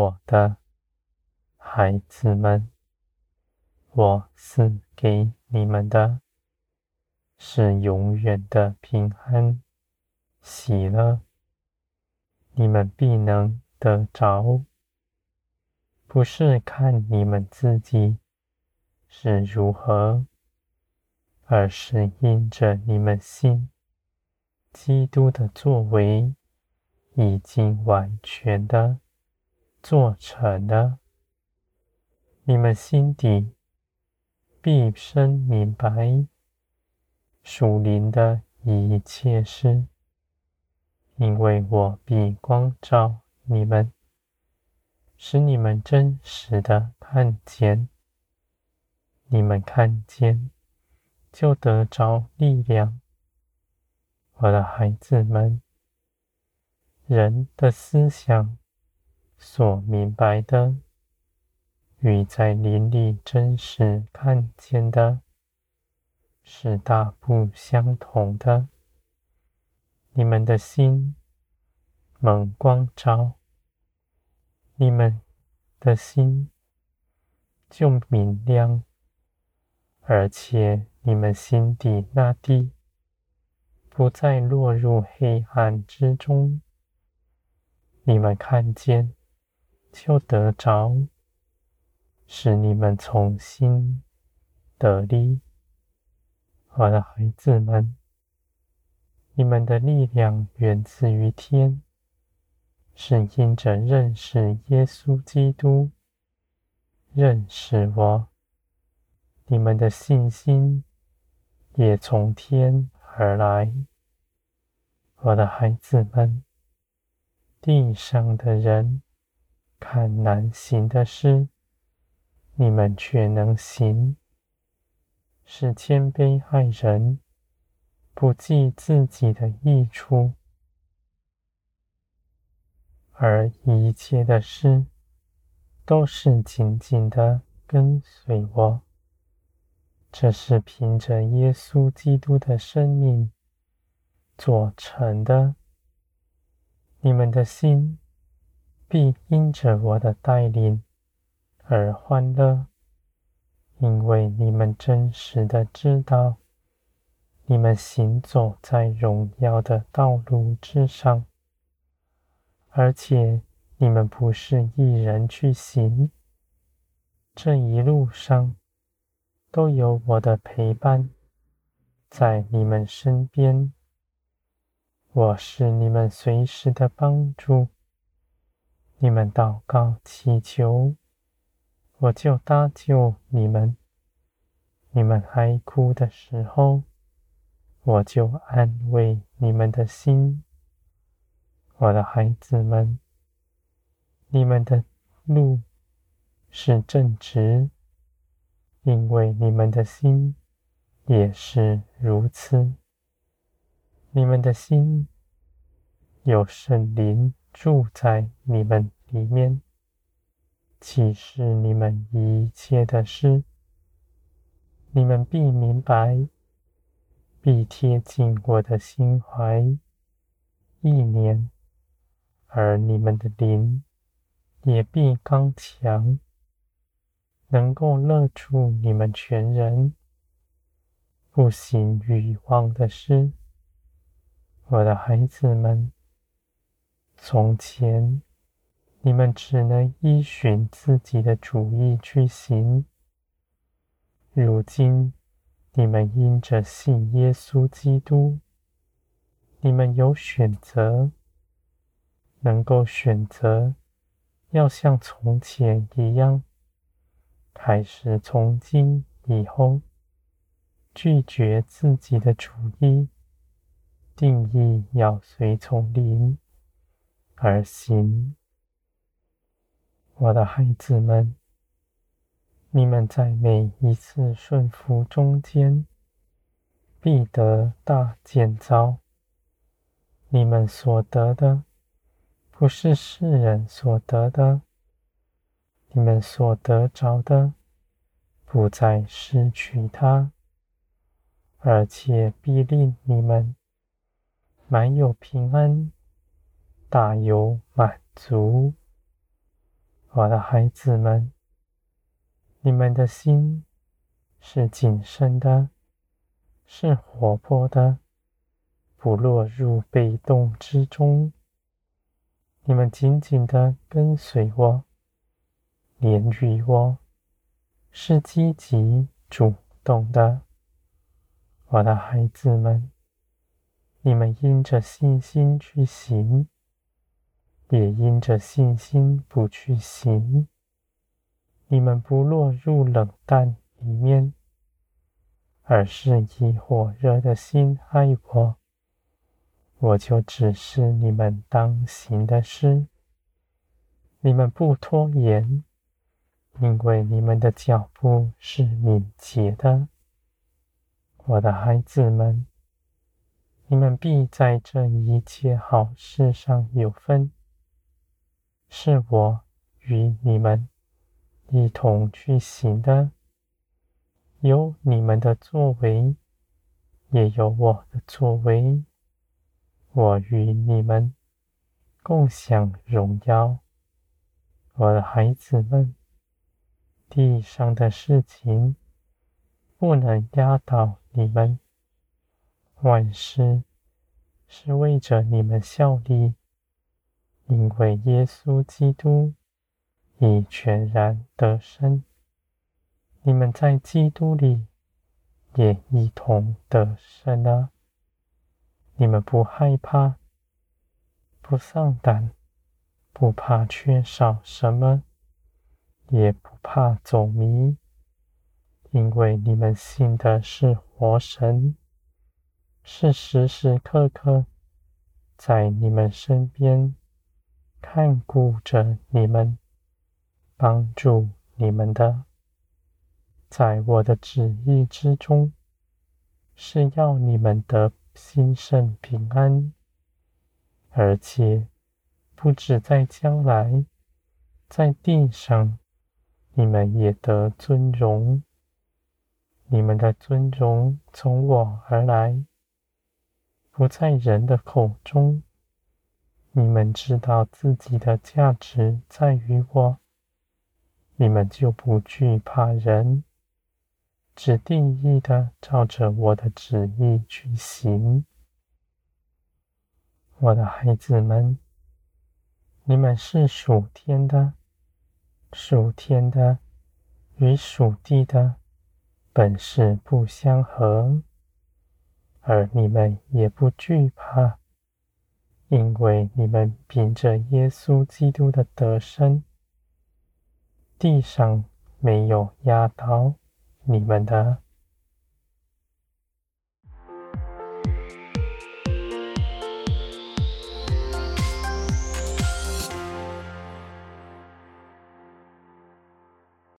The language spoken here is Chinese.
我的孩子们，我赐给你们的，是永远的平安、喜乐，你们必能得着。不是看你们自己是如何，而是因着你们信，基督的作为已经完全的。做成的，你们心底必生明白属灵的一切事，因为我必光照你们，使你们真实的看见。你们看见，就得着力量。我的孩子们，人的思想。所明白的，与在灵里真实看见的，是大不相同的。你们的心蒙光照，你们的心就明亮，而且你们心底那地不再落入黑暗之中。你们看见。就得着，使你们重新得力，我的孩子们，你们的力量源自于天，是因着认识耶稣基督，认识我，你们的信心也从天而来，我的孩子们，地上的人。看难行的事，你们却能行；是谦卑爱人，不计自己的益处，而一切的事都是紧紧的跟随我。这是凭着耶稣基督的生命做成的。你们的心。必因着我的带领而欢乐，因为你们真实的知道，你们行走在荣耀的道路之上，而且你们不是一人去行，这一路上都有我的陪伴在你们身边，我是你们随时的帮助。你们祷告祈求，我就搭救你们；你们哀哭的时候，我就安慰你们的心。我的孩子们，你们的路是正直，因为你们的心也是如此。你们的心有圣灵。住在你们里面，启示你们一切的事，你们必明白，必贴近我的心怀意念，而你们的灵也必刚强，能够勒住你们全人，不行欲望的事，我的孩子们。从前，你们只能依循自己的主意去行；如今，你们因着信耶稣基督，你们有选择，能够选择要像从前一样，还是从今以后拒绝自己的主意，定义要随从灵。而行，我的孩子们，你们在每一次顺服中间，必得大见招。你们所得的，不是世人所得的；你们所得着的，不再失去它，而且必令你们满有平安。大有满足，我的孩子们，你们的心是谨慎的，是活泼的，不落入被动之中。你们紧紧的跟随我，连于我，是积极主动的。我的孩子们，你们因着信心去行，也因着信心不去行。你们不落入冷淡里面，而是以火热的心爱我。我就指示你们当行的事，你们不拖延，因为你们的脚步是敏捷的。我的孩子们，你们必在这一切好事上有分，是我与你们一同去行的，有你们的作为，也有我的作为。我与你们共享荣耀，我的孩子们，地上的事情不能压倒你们，万事是为着你们效力，因为耶稣基督已全然得胜，你们在基督里也一同得胜了。你们不害怕，不丧胆，不怕缺少什么，也不怕走迷，因为你们信的是活神，是时时刻刻在你们身边看顾着你们，帮助你们的。在我的旨意之中，是要你们得。兴盛平安，而且不止在将来，在地上，你们也得尊荣。你们的尊荣从我而来，不在人的口中。你们知道自己的价值在于我，你们就不惧怕人。只定意的照着我的旨意去行，我的孩子们，你们是属天的，属天的与属地的本是不相合，而你们也不惧怕，因为你们凭着耶稣基督的得身，地上没有压倒。你们的，